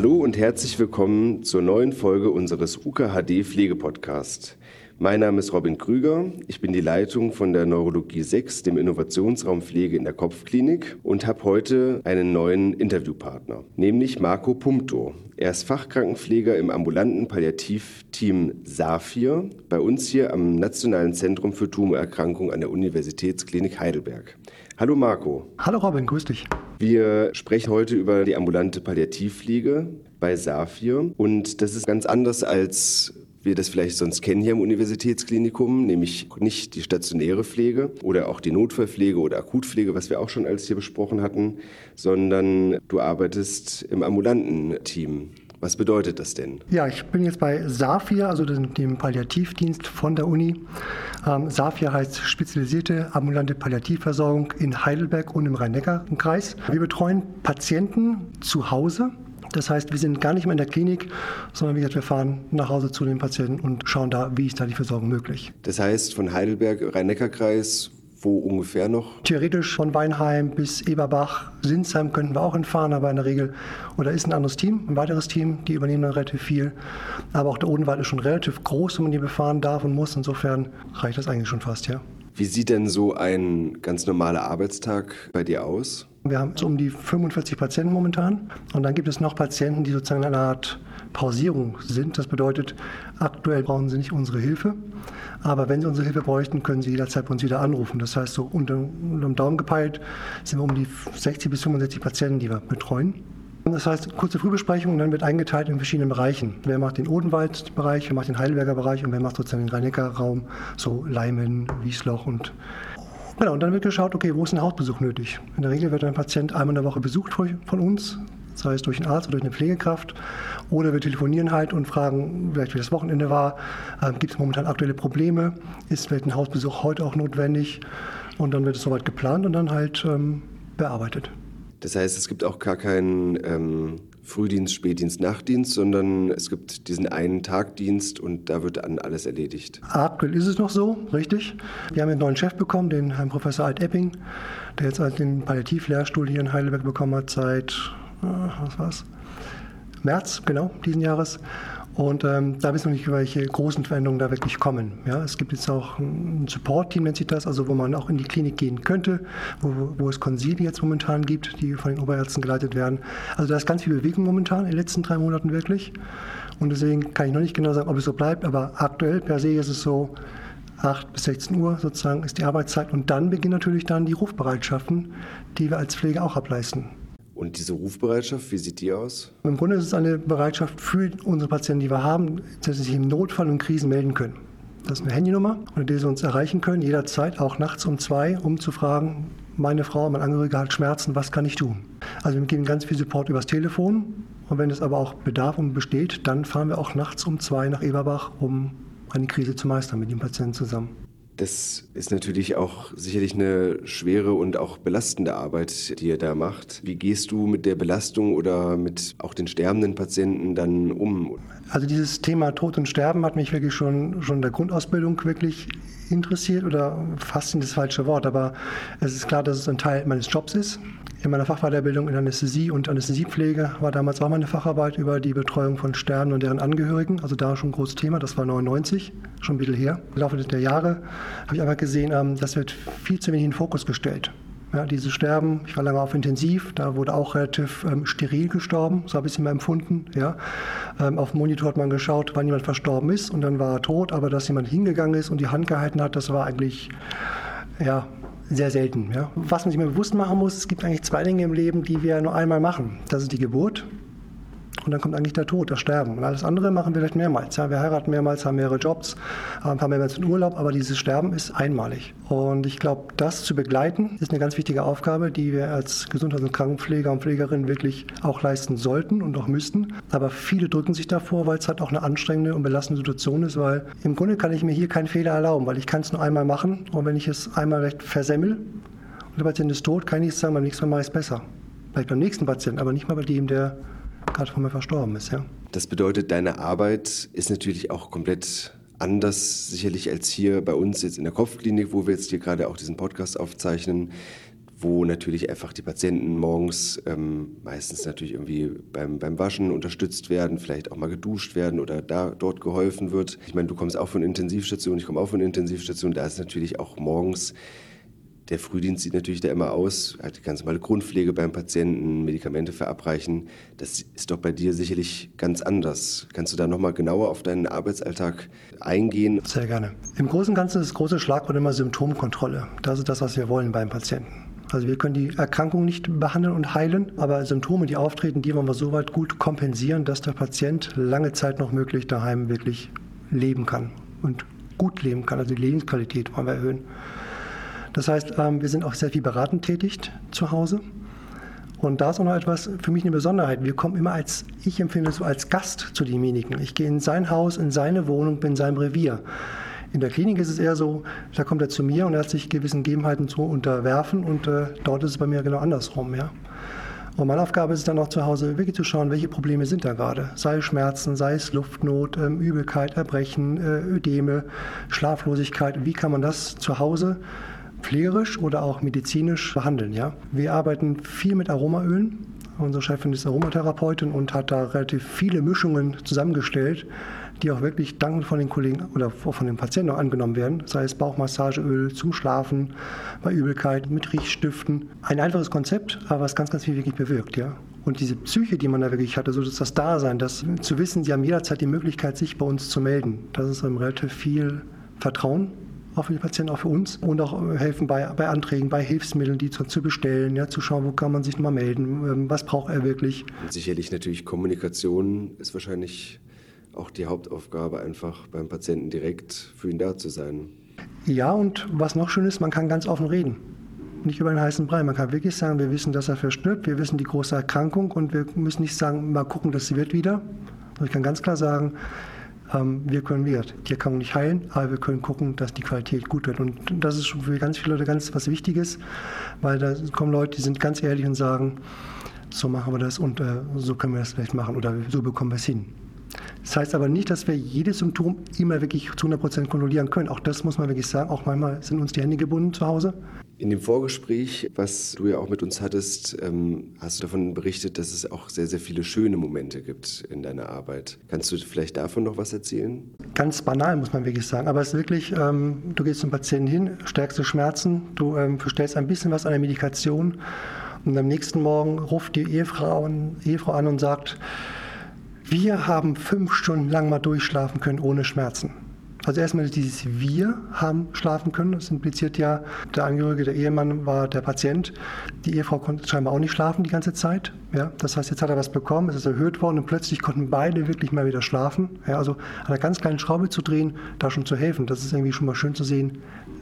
Hallo und herzlich willkommen zur neuen Folge unseres UKHD Pflegepodcast. Mein Name ist Robin Krüger. Ich bin die Leitung von der Neurologie 6, dem Innovationsraum Pflege in der Kopfklinik und habe heute einen neuen Interviewpartner, nämlich Marco Pumto. Er ist Fachkrankenpfleger im ambulanten Palliativteam SAFIR bei uns hier am Nationalen Zentrum für Tumorerkrankungen an der Universitätsklinik Heidelberg. Hallo Marco. Hallo Robin, grüß dich. Wir sprechen heute über die ambulante Palliativpflege bei SAFIR und das ist ganz anders als wir das vielleicht sonst kennen hier im Universitätsklinikum, nämlich nicht die stationäre Pflege oder auch die Notfallpflege oder Akutpflege, was wir auch schon alles hier besprochen hatten, sondern du arbeitest im ambulanten Team. Was bedeutet das denn? Ja, ich bin jetzt bei SAFIR, also dem Palliativdienst von der Uni. Ähm, SAFIR heißt Spezialisierte Ambulante Palliativversorgung in Heidelberg und im Rhein-Neckar-Kreis. Wir betreuen Patienten zu Hause das heißt, wir sind gar nicht mehr in der Klinik, sondern wie gesagt, wir fahren nach Hause zu den Patienten und schauen da, wie ist da die Versorgung möglich. Das heißt, von Heidelberg, Rhein-Neckar-Kreis, wo ungefähr noch? Theoretisch von Weinheim bis Eberbach, Sinsheim könnten wir auch hinfahren, aber in der Regel, oder ist ein anderes Team, ein weiteres Team, die übernehmen dann relativ viel. Aber auch der Odenwald ist schon relativ groß, wenn man hier befahren darf und muss. Insofern reicht das eigentlich schon fast, ja. Wie sieht denn so ein ganz normaler Arbeitstag bei dir aus? Wir haben so um die 45 Patienten momentan. Und dann gibt es noch Patienten, die sozusagen in einer Art Pausierung sind. Das bedeutet, aktuell brauchen sie nicht unsere Hilfe. Aber wenn sie unsere Hilfe bräuchten, können sie jederzeit bei uns wieder anrufen. Das heißt, so unter, unter dem Daumen gepeilt sind wir um die 60 bis 65 Patienten, die wir betreuen. Das heißt, kurze Frühbesprechung und dann wird eingeteilt in verschiedenen Bereichen. Wer macht den Odenwald-Bereich, wer macht den Heidelberger Bereich und wer macht sozusagen den Rhein-Neckar-Raum, so Leimen, Wiesloch und Genau, und dann wird geschaut, okay, wo ist ein Hausbesuch nötig? In der Regel wird ein Patient einmal in der Woche besucht von uns, sei es durch einen Arzt oder durch eine Pflegekraft. Oder wir telefonieren halt und fragen, vielleicht wie das Wochenende war, ähm, gibt es momentan aktuelle Probleme, ist vielleicht ein Hausbesuch heute auch notwendig? Und dann wird es soweit geplant und dann halt ähm, bearbeitet. Das heißt, es gibt auch gar keinen ähm, Frühdienst, Spätdienst, Nachtdienst, sondern es gibt diesen einen Tagdienst und da wird dann alles erledigt. Aktuell ist es noch so, richtig. Wir haben einen neuen Chef bekommen, den Herrn Professor Alt-Epping, der jetzt halt den Palliativlehrstuhl hier in Heidelberg bekommen hat seit, äh, was war's? März, genau, diesen Jahres. Und ähm, da wissen wir nicht, welche großen Veränderungen da wirklich kommen. Ja, es gibt jetzt auch ein Support-Team, nennt sich das, also wo man auch in die Klinik gehen könnte, wo, wo es Konsili jetzt momentan gibt, die von den Oberärzten geleitet werden. Also da ist ganz viel Bewegung momentan in den letzten drei Monaten wirklich. Und deswegen kann ich noch nicht genau sagen, ob es so bleibt, aber aktuell per se ist es so, 8 bis 16 Uhr sozusagen ist die Arbeitszeit und dann beginnen natürlich dann die Rufbereitschaften, die wir als Pflege auch ableisten. Und diese Rufbereitschaft, wie sieht die aus? Im Grunde ist es eine Bereitschaft für unsere Patienten, die wir haben, dass sie sich im Notfall und Krisen melden können. Das ist eine Handynummer, unter der sie uns erreichen können, jederzeit, auch nachts um zwei, um zu fragen, meine Frau, mein Angehöriger hat Schmerzen, was kann ich tun? Also wir geben ganz viel Support übers Telefon und wenn es aber auch Bedarf und besteht, dann fahren wir auch nachts um zwei nach Eberbach, um eine Krise zu meistern mit dem Patienten zusammen. Das ist natürlich auch sicherlich eine schwere und auch belastende Arbeit, die ihr da macht. Wie gehst du mit der Belastung oder mit auch den sterbenden Patienten dann um? Also dieses Thema Tod und Sterben hat mich wirklich schon, schon in der Grundausbildung wirklich interessiert oder fast in das falsche Wort, aber es ist klar, dass es ein Teil meines Jobs ist in meiner Fachweiterbildung in Anästhesie und Anästhesiepflege war damals auch meine Facharbeit über die Betreuung von Sterben und deren Angehörigen. Also da schon ein großes Thema, das war 99, schon ein bisschen her. Im Laufe der Jahre habe ich einfach gesehen, ähm, das wird viel zu wenig in den Fokus gestellt. Ja, diese Sterben, ich war lange auf Intensiv, da wurde auch relativ ähm, steril gestorben, so habe ich es immer empfunden. Ja. Ähm, auf dem Monitor hat man geschaut, wann jemand verstorben ist und dann war er tot, aber dass jemand hingegangen ist und die Hand gehalten hat, das war eigentlich ja, sehr selten. Ja. Was man sich mal bewusst machen muss, es gibt eigentlich zwei Dinge im Leben, die wir nur einmal machen. Das ist die Geburt und dann kommt eigentlich der Tod, das Sterben. Und alles andere machen wir vielleicht mehrmals. Ja, wir heiraten mehrmals, haben mehrere Jobs, paar mehrmals in Urlaub, aber dieses Sterben ist einmalig. Und ich glaube, das zu begleiten, ist eine ganz wichtige Aufgabe, die wir als Gesundheits- und Krankenpfleger und Pflegerinnen wirklich auch leisten sollten und auch müssten. Aber viele drücken sich davor, weil es halt auch eine anstrengende und belastende Situation ist, weil im Grunde kann ich mir hier keinen Fehler erlauben, weil ich kann es nur einmal machen und wenn ich es einmal recht versemmel und der Patient ist tot, kann ich sagen, beim nächsten Mal mache ich es besser. Vielleicht beim nächsten Patienten, aber nicht mal bei dem, der von mir verstorben ist. Ja. Das bedeutet, deine Arbeit ist natürlich auch komplett anders sicherlich als hier bei uns jetzt in der Kopfklinik, wo wir jetzt hier gerade auch diesen Podcast aufzeichnen, wo natürlich einfach die Patienten morgens ähm, meistens natürlich irgendwie beim, beim Waschen unterstützt werden, vielleicht auch mal geduscht werden oder da dort geholfen wird. Ich meine, du kommst auch von Intensivstation, ich komme auch von Intensivstation, da ist natürlich auch morgens der Frühdienst sieht natürlich da immer aus, halt die ganz normale Grundpflege beim Patienten, Medikamente verabreichen. Das ist doch bei dir sicherlich ganz anders. Kannst du da nochmal genauer auf deinen Arbeitsalltag eingehen? Sehr gerne. Im Großen und Ganzen ist das große Schlagwort immer Symptomkontrolle. Das ist das, was wir wollen beim Patienten. Also wir können die Erkrankung nicht behandeln und heilen, aber Symptome, die auftreten, die wollen wir so weit gut kompensieren, dass der Patient lange Zeit noch möglich daheim wirklich leben kann und gut leben kann. Also die Lebensqualität wollen wir erhöhen. Das heißt, ähm, wir sind auch sehr viel beratend tätig zu Hause. Und da ist auch noch etwas für mich eine Besonderheit. Wir kommen immer als, ich empfinde es so als Gast zu demjenigen. Ich gehe in sein Haus, in seine Wohnung, bin in seinem Revier. In der Klinik ist es eher so, da kommt er zu mir und er hat sich gewissen Gegebenheiten zu unterwerfen und äh, dort ist es bei mir genau andersrum. Ja? Und meine Aufgabe ist es dann auch zu Hause wirklich zu schauen, welche Probleme sind da gerade. Sei es Schmerzen, sei es Luftnot, ähm, Übelkeit, Erbrechen, äh, Ödeme, Schlaflosigkeit. Wie kann man das zu Hause pflegerisch oder auch medizinisch behandeln? Ja? Wir arbeiten viel mit Aromaölen. Unsere Chefin ist Aromatherapeutin und hat da relativ viele Mischungen zusammengestellt, die auch wirklich dankend von den Kollegen oder von den Patienten auch angenommen werden, sei es Bauchmassageöl zum Schlafen, bei Übelkeit, mit Riechstiften. Ein einfaches Konzept, aber was ganz, ganz viel wirklich bewirkt, ja. Und diese Psyche, die man da wirklich hatte, so das Dasein, das zu wissen, sie haben jederzeit die Möglichkeit, sich bei uns zu melden, das ist relativ viel Vertrauen auch für die Patienten, auch für uns und auch helfen bei, bei Anträgen, bei Hilfsmitteln, die zu, zu bestellen, ja, zu schauen, wo kann man sich mal melden, ähm, was braucht er wirklich. Sicherlich natürlich Kommunikation ist wahrscheinlich auch die Hauptaufgabe, einfach beim Patienten direkt für ihn da zu sein. Ja, und was noch schön ist, man kann ganz offen reden. Nicht über einen heißen Brei. Man kann wirklich sagen, wir wissen, dass er verstirbt, wir wissen die große Erkrankung und wir müssen nicht sagen, mal gucken, dass sie wird wieder. Ich kann ganz klar sagen, wir können wieder die Erkrankung nicht heilen, aber wir können gucken, dass die Qualität gut wird. Und das ist für ganz viele Leute ganz was Wichtiges, weil da kommen Leute, die sind ganz ehrlich und sagen, so machen wir das und äh, so können wir das vielleicht machen oder so bekommen wir es hin. Das heißt aber nicht, dass wir jedes Symptom immer wirklich zu 100% kontrollieren können. Auch das muss man wirklich sagen. Auch manchmal sind uns die Hände gebunden zu Hause. In dem Vorgespräch, was du ja auch mit uns hattest, ähm, hast du davon berichtet, dass es auch sehr, sehr viele schöne Momente gibt in deiner Arbeit. Kannst du vielleicht davon noch was erzählen? Ganz banal, muss man wirklich sagen. Aber es ist wirklich, ähm, du gehst zum Patienten hin, stärkst du Schmerzen, du ähm, verstellst ein bisschen was an der Medikation und am nächsten Morgen ruft die Ehefrau, Ehefrau an und sagt, wir haben fünf Stunden lang mal durchschlafen können ohne Schmerzen. Also erstmal dieses Wir haben schlafen können. Das impliziert ja, der Angehörige, der Ehemann war der Patient. Die Ehefrau konnte scheinbar auch nicht schlafen die ganze Zeit. Ja, das heißt, jetzt hat er was bekommen, es ist erhöht worden und plötzlich konnten beide wirklich mal wieder schlafen. Ja, also an einer ganz kleinen Schraube zu drehen, da schon zu helfen, das ist irgendwie schon mal schön zu sehen.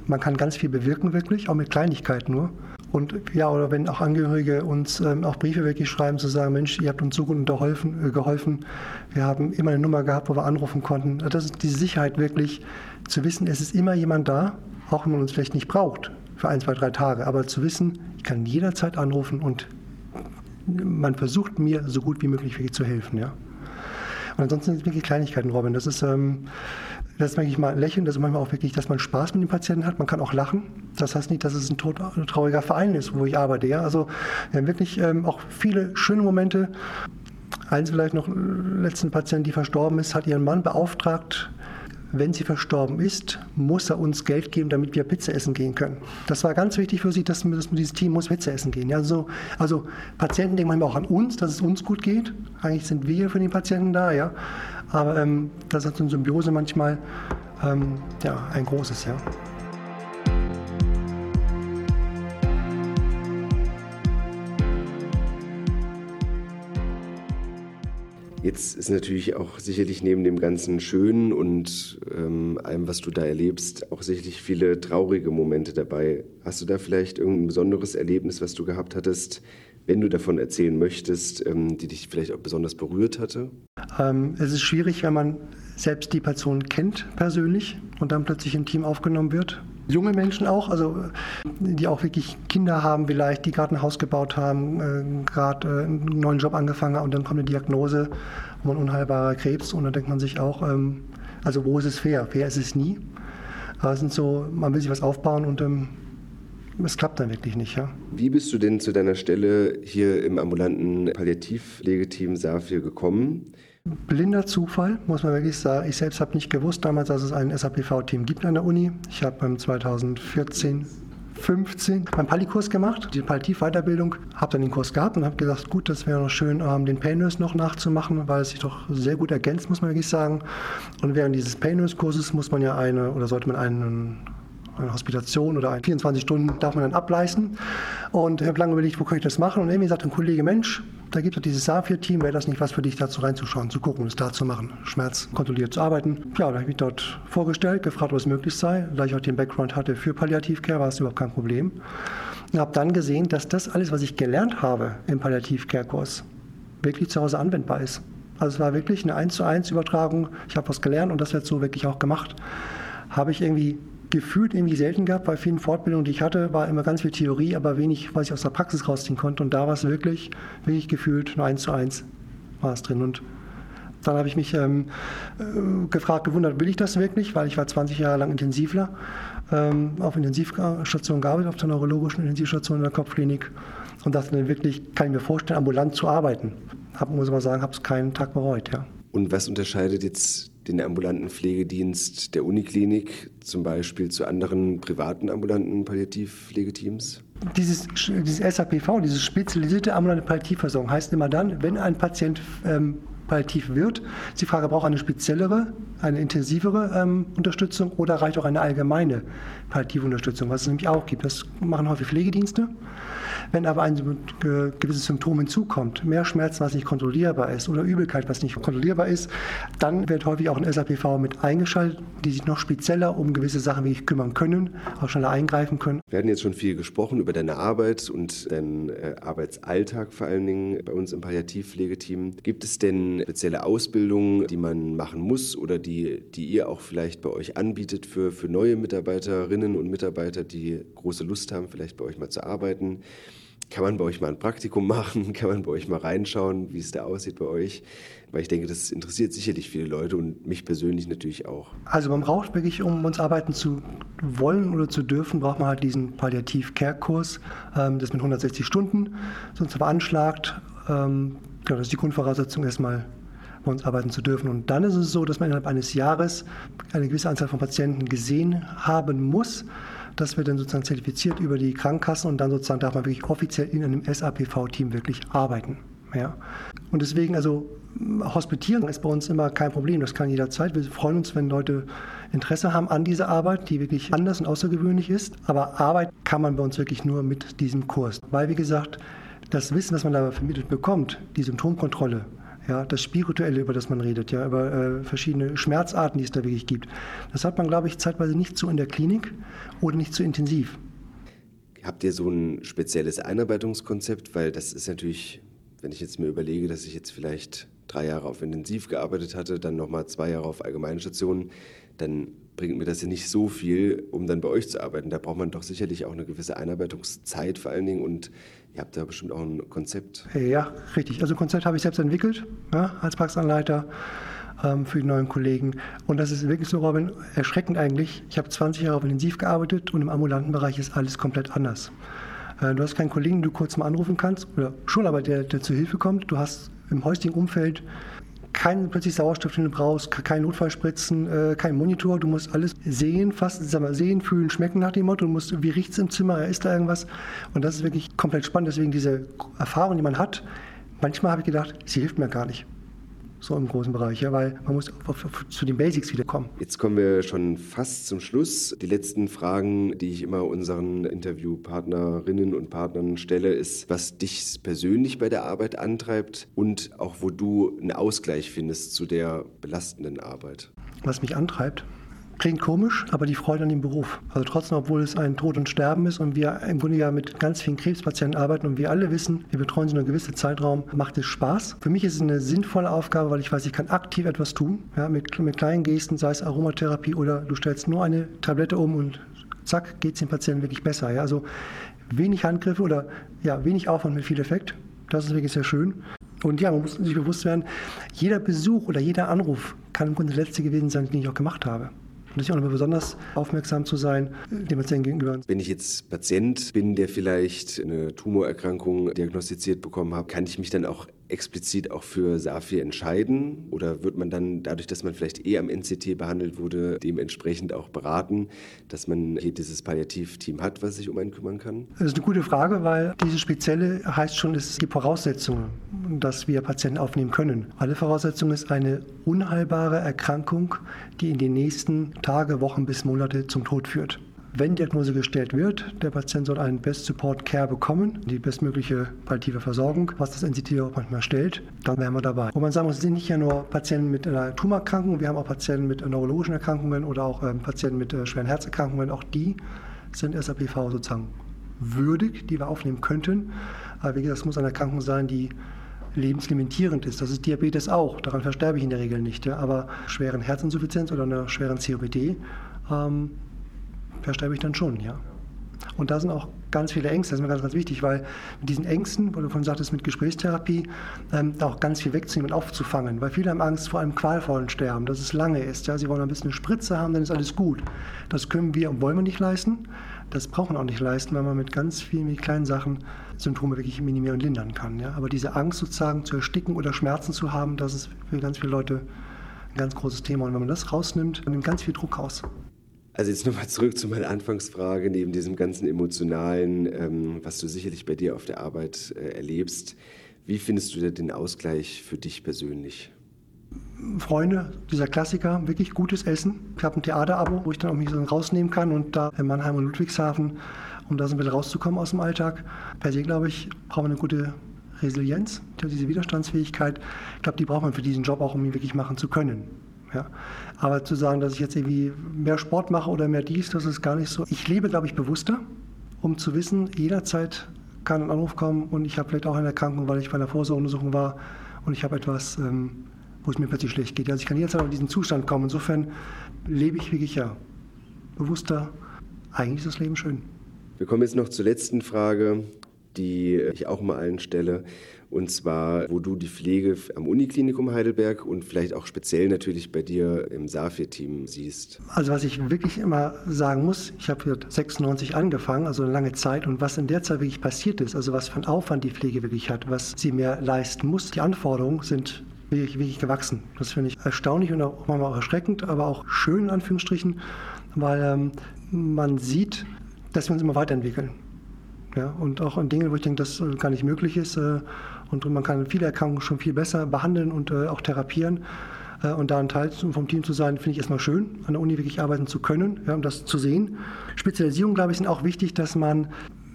Man kann ganz viel bewirken wirklich, auch mit Kleinigkeiten nur. Und ja, oder wenn auch Angehörige uns ähm, auch Briefe wirklich schreiben, zu sagen, Mensch, ihr habt uns so gut unterholfen, äh, geholfen. Wir haben immer eine Nummer gehabt, wo wir anrufen konnten. Das ist die Sicherheit wirklich, zu wissen, es ist immer jemand da, auch wenn man uns vielleicht nicht braucht für ein, zwei, drei Tage. Aber zu wissen, ich kann jederzeit anrufen und man versucht mir so gut wie möglich zu helfen. Ja. Und ansonsten sind es wirklich Kleinigkeiten, Robin. Das ist, ähm, das ist manchmal mal lächeln, das ist manchmal auch wirklich, dass man Spaß mit den Patienten hat. Man kann auch lachen. Das heißt nicht, dass es ein, ein trauriger Verein ist, wo ich arbeite. Ja? Also wir haben wirklich ähm, auch viele schöne Momente. Eins vielleicht noch, letzten Patient, die verstorben ist, hat ihren Mann beauftragt, wenn sie verstorben ist, muss er uns Geld geben, damit wir Pizza essen gehen können. Das war ganz wichtig für sie, dass, dass dieses Team muss Pizza essen gehen. Ja, so, also Patienten denken manchmal auch an uns, dass es uns gut geht. Eigentlich sind wir für die Patienten da, ja. Aber ähm, das so eine Symbiose manchmal ähm, ja, ein großes, ja. Jetzt ist natürlich auch sicherlich neben dem ganzen Schönen und ähm, allem, was du da erlebst, auch sicherlich viele traurige Momente dabei. Hast du da vielleicht irgendein besonderes Erlebnis, was du gehabt hattest, wenn du davon erzählen möchtest, ähm, die dich vielleicht auch besonders berührt hatte? Ähm, es ist schwierig, wenn man selbst die Person kennt persönlich und dann plötzlich im Team aufgenommen wird junge Menschen auch, also die auch wirklich Kinder haben vielleicht, die gerade ein Haus gebaut haben, äh, gerade äh, einen neuen Job angefangen haben und dann kommt eine Diagnose, ein unheilbarer Krebs und dann denkt man sich auch, ähm, also wo ist es fair? Fair ist es nie. Aber es sind so, man will sich was aufbauen und ähm, es klappt dann wirklich nicht. Ja. Wie bist du denn zu deiner Stelle hier im ambulanten Palliativpflegeteam SAFIR gekommen? Blinder Zufall, muss man wirklich sagen. Ich selbst habe nicht gewusst damals, dass es ein SAPV-Team gibt an der Uni. Ich habe beim 2014 15 meinen Pali-Kurs gemacht, die Palliativ-Weiterbildung, habe dann den Kurs gehabt und habe gesagt, gut, das wäre noch schön, ähm, den Pain Nurse noch nachzumachen, weil es sich doch sehr gut ergänzt, muss man wirklich sagen. Und während dieses Pain Nurse-Kurses muss man ja eine oder sollte man einen eine Hospitation oder 24 Stunden darf man dann ableisten. Und ich habe lange überlegt, wo kann ich das machen? Und irgendwie sagt ein Kollege, Mensch, da gibt es dieses SAFIR-Team, wäre das nicht was für dich, dazu reinzuschauen, zu gucken, es da zu machen, Schmerz kontrolliert zu arbeiten. Ja, da habe ich mich dort vorgestellt, gefragt, was möglich sei. Da ich auch den Background hatte für Palliativcare, war es überhaupt kein Problem. Und habe dann gesehen, dass das alles, was ich gelernt habe im Palliativcare-Kurs, wirklich zu Hause anwendbar ist. Also es war wirklich eine 1 zu 1 Übertragung. Ich habe was gelernt und das wird so wirklich auch gemacht. Habe ich irgendwie gefühlt irgendwie selten gehabt. Bei vielen Fortbildungen, die ich hatte, war immer ganz viel Theorie, aber wenig, was ich aus der Praxis rausziehen konnte. Und da war es wirklich, wirklich gefühlt nur eins zu eins war es drin. Und dann habe ich mich ähm, äh, gefragt, gewundert, will ich das wirklich? Weil ich war 20 Jahre lang Intensivler, ähm, auf Intensivstationen gearbeitet, auf der neurologischen Intensivstation in der Kopfklinik und dachte dann wirklich, kann ich mir vorstellen, ambulant zu arbeiten. Hab, muss man sagen, habe es keinen Tag bereut, ja. Und was unterscheidet jetzt den ambulanten Pflegedienst der Uniklinik zum Beispiel zu anderen privaten ambulanten Palliativpflegeteams? Dieses, dieses SAPV, diese spezialisierte ambulante Palliativversorgung, heißt immer dann, wenn ein Patient ähm, palliativ wird, die Frage, braucht eine speziellere, eine intensivere ähm, Unterstützung oder reicht auch eine allgemeine Palliativunterstützung, was es nämlich auch gibt. Das machen häufig Pflegedienste. Wenn aber ein gewisses Symptom hinzukommt, mehr Schmerzen, was nicht kontrollierbar ist oder Übelkeit, was nicht kontrollierbar ist, dann wird häufig auch ein SAPV mit eingeschaltet, die sich noch spezieller um gewisse Sachen wie ich kümmern können, auch schneller eingreifen können. Wir hatten jetzt schon viel gesprochen über deine Arbeit und deinen äh, Arbeitsalltag vor allen Dingen bei uns im Palliativpflegeteam. Gibt es denn spezielle Ausbildungen, die man machen muss oder die, die ihr auch vielleicht bei euch anbietet für, für neue Mitarbeiterinnen und Mitarbeiter, die große Lust haben, vielleicht bei euch mal zu arbeiten? Kann man bei euch mal ein Praktikum machen? Kann man bei euch mal reinschauen, wie es da aussieht bei euch? Weil ich denke, das interessiert sicherlich viele Leute und mich persönlich natürlich auch. Also man braucht wirklich, um uns arbeiten zu wollen oder zu dürfen, braucht man halt diesen Palliativ-Care-Kurs. Ähm, das mit 160 Stunden, sonst veranschlagt. Ähm, das ist die Grundvoraussetzung erstmal bei uns arbeiten zu dürfen. Und dann ist es so, dass man innerhalb eines Jahres eine gewisse Anzahl von Patienten gesehen haben muss. Das wird dann sozusagen zertifiziert über die Krankenkassen und dann sozusagen darf man wirklich offiziell in einem SAPV-Team wirklich arbeiten. Ja. Und deswegen, also Hospitieren ist bei uns immer kein Problem, das kann jederzeit. Wir freuen uns, wenn Leute Interesse haben an dieser Arbeit, die wirklich anders und außergewöhnlich ist. Aber Arbeit kann man bei uns wirklich nur mit diesem Kurs. Weil, wie gesagt, das Wissen, das man da vermittelt bekommt, die Symptomkontrolle, ja, das Spirituelle, über das man redet, ja, über äh, verschiedene Schmerzarten, die es da wirklich gibt. Das hat man, glaube ich, zeitweise nicht so in der Klinik oder nicht so intensiv. Habt ihr so ein spezielles Einarbeitungskonzept? Weil das ist natürlich, wenn ich jetzt mir überlege, dass ich jetzt vielleicht drei Jahre auf Intensiv gearbeitet hatte, dann nochmal zwei Jahre auf Allgemeinstationen, dann bringt mir das ja nicht so viel, um dann bei euch zu arbeiten. Da braucht man doch sicherlich auch eine gewisse Einarbeitungszeit vor allen Dingen und ihr habt da bestimmt auch ein Konzept. Ja, richtig. Also ein Konzept habe ich selbst entwickelt ja, als Praxisanleiter ähm, für die neuen Kollegen. Und das ist wirklich so, Robin, erschreckend eigentlich. Ich habe 20 Jahre auf Intensiv gearbeitet und im ambulanten Bereich ist alles komplett anders. Äh, du hast keinen Kollegen, den du kurz mal anrufen kannst, oder schon, aber der, der zur Hilfe kommt. Du hast im häuslichen Umfeld keinen plötzlich Sauerstoff, den du brauchst, kein Notfallspritzen, äh, kein Monitor. Du musst alles sehen, fast sag mal, sehen, fühlen, schmecken nach dem Motto. Du musst, wie riecht es im Zimmer, ist da irgendwas? Und das ist wirklich komplett spannend. Deswegen diese Erfahrung, die man hat, manchmal habe ich gedacht, sie hilft mir gar nicht so im großen Bereich, ja, weil man muss auf, auf, zu den Basics wiederkommen. Jetzt kommen wir schon fast zum Schluss. Die letzten Fragen, die ich immer unseren Interviewpartnerinnen und Partnern stelle, ist, was dich persönlich bei der Arbeit antreibt und auch wo du einen Ausgleich findest zu der belastenden Arbeit. Was mich antreibt? Klingt komisch, aber die Freude an dem Beruf. Also trotzdem, obwohl es ein Tod und Sterben ist und wir im Grunde ja mit ganz vielen Krebspatienten arbeiten und wir alle wissen, wir betreuen sie nur einen gewissen Zeitraum, macht es Spaß. Für mich ist es eine sinnvolle Aufgabe, weil ich weiß, ich kann aktiv etwas tun, ja, mit, mit kleinen Gesten, sei es Aromatherapie oder du stellst nur eine Tablette um und zack, geht es dem Patienten wirklich besser. Ja. Also wenig Handgriffe oder ja, wenig Aufwand mit viel Effekt. Das ist wirklich sehr schön. Und ja, man muss sich bewusst werden, jeder Besuch oder jeder Anruf kann im Grunde der letzte gewesen sein, den ich auch gemacht habe. Natürlich auch nochmal besonders aufmerksam zu sein, dem Patienten gegenüber. Wenn ich jetzt Patient bin, der vielleicht eine Tumorerkrankung diagnostiziert bekommen hat, kann ich mich dann auch explizit auch für SAFI entscheiden? Oder wird man dann dadurch, dass man vielleicht eh am NCT behandelt wurde, dementsprechend auch beraten, dass man hier dieses Palliativteam hat, was sich um einen kümmern kann? Das ist eine gute Frage, weil diese spezielle heißt schon, es gibt Voraussetzungen, dass wir Patienten aufnehmen können. Alle Voraussetzungen ist eine unheilbare Erkrankung, die in den nächsten Tage, Wochen bis Monate zum Tod führt. Wenn Diagnose gestellt wird, der Patient soll einen Best Support Care bekommen, die bestmögliche palliative Versorgung, was das NCT auch manchmal stellt, dann wären wir dabei. Wo man sagen muss, es sind nicht ja nur Patienten mit einer Tumorerkrankung, wir haben auch Patienten mit neurologischen Erkrankungen oder auch ähm, Patienten mit äh, schweren Herzerkrankungen, auch die sind SAPV sozusagen würdig, die wir aufnehmen könnten. Aber wie gesagt, es muss eine Erkrankung sein, die lebenslimitierend ist. Das ist Diabetes auch. Daran versterbe ich in der Regel nicht. Ja. Aber schweren Herzinsuffizienz oder einer schweren COPD ähm, versterbe ich dann schon, ja. Und da sind auch ganz viele Ängste, das ist mir ganz, ganz wichtig, weil mit diesen Ängsten, wo du von sagtest, mit Gesprächstherapie, ähm, auch ganz viel wegzunehmen und aufzufangen. Weil viele haben Angst vor einem qualvollen Sterben, dass es lange ist. Ja? Sie wollen ein bisschen eine Spritze haben, dann ist alles gut. Das können wir und wollen wir nicht leisten. Das braucht man auch nicht leisten, weil man mit ganz vielen mit kleinen Sachen Symptome wirklich minimieren und lindern kann. Ja? Aber diese Angst sozusagen zu ersticken oder Schmerzen zu haben, das ist für ganz viele Leute ein ganz großes Thema. Und wenn man das rausnimmt, dann nimmt ganz viel Druck raus. Also jetzt nochmal zurück zu meiner Anfangsfrage, neben diesem ganzen emotionalen, ähm, was du sicherlich bei dir auf der Arbeit äh, erlebst. Wie findest du den Ausgleich für dich persönlich? Freunde, dieser Klassiker, wirklich gutes Essen. Ich habe ein Theaterabo, wo ich dann auch mich rausnehmen kann und da in Mannheim und Ludwigshafen, um da so ein bisschen rauszukommen aus dem Alltag. Per se, glaube ich, braucht man eine gute Resilienz, diese Widerstandsfähigkeit. Ich glaube, die braucht man für diesen Job auch, um ihn wirklich machen zu können. Ja. Aber zu sagen, dass ich jetzt irgendwie mehr Sport mache oder mehr dies, das ist gar nicht so. Ich lebe, glaube ich, bewusster, um zu wissen, jederzeit kann ein Anruf kommen und ich habe vielleicht auch eine Erkrankung, weil ich bei einer Vorsorgeuntersuchung war und ich habe etwas, ähm, wo es mir plötzlich schlecht geht. Also ich kann jederzeit in diesen Zustand kommen. Insofern lebe ich wirklich ja bewusster. Eigentlich ist das Leben schön. Wir kommen jetzt noch zur letzten Frage, die ich auch mal allen stelle. Und zwar, wo du die Pflege am Uniklinikum Heidelberg und vielleicht auch speziell natürlich bei dir im SAFIR-Team siehst. Also was ich wirklich immer sagen muss, ich habe 96 angefangen, also eine lange Zeit. Und was in der Zeit wirklich passiert ist, also was für einen Aufwand die Pflege wirklich hat, was sie mehr leisten muss, die Anforderungen sind wirklich, wirklich gewachsen. Das finde ich erstaunlich und auch manchmal auch erschreckend, aber auch schön in Anführungsstrichen, weil ähm, man sieht, dass wir uns immer weiterentwickeln. Ja, und auch an Dingen, wo ich denke, das äh, gar nicht möglich ist. Äh, und man kann viele Erkrankungen schon viel besser behandeln und äh, auch therapieren. Und da ein Teil vom Team zu sein, finde ich erstmal schön, an der Uni wirklich arbeiten zu können, ja, um das zu sehen. Spezialisierung, glaube ich, sind auch wichtig, dass man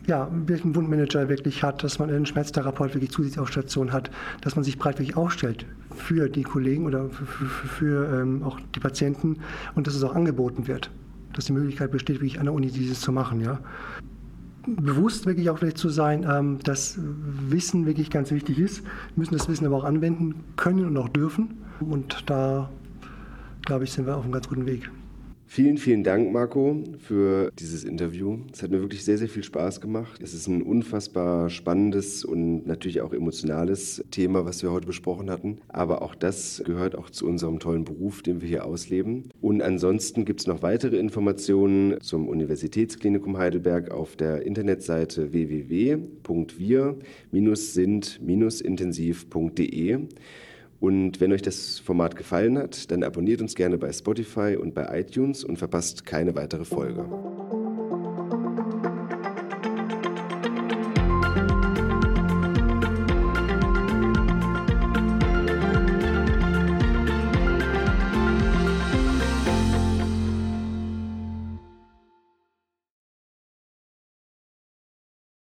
ja, einen Wundmanager wirklich hat, dass man einen Schmerztherapeut wirklich zusätzlich auf Station hat, dass man sich breit wirklich aufstellt für die Kollegen oder für, für, für ähm, auch die Patienten und dass es auch angeboten wird, dass die Möglichkeit besteht, wirklich an der Uni dieses zu machen. Ja bewusst wirklich auch vielleicht zu sein, ähm, dass Wissen wirklich ganz wichtig ist. Wir müssen das Wissen aber auch anwenden können und auch dürfen. Und da, glaube ich, sind wir auf einem ganz guten Weg. Vielen, vielen Dank, Marco, für dieses Interview. Es hat mir wirklich sehr, sehr viel Spaß gemacht. Es ist ein unfassbar spannendes und natürlich auch emotionales Thema, was wir heute besprochen hatten. Aber auch das gehört auch zu unserem tollen Beruf, den wir hier ausleben. Und ansonsten gibt es noch weitere Informationen zum Universitätsklinikum Heidelberg auf der Internetseite www.wir-sind-intensiv.de. Und wenn euch das Format gefallen hat, dann abonniert uns gerne bei Spotify und bei iTunes und verpasst keine weitere Folge.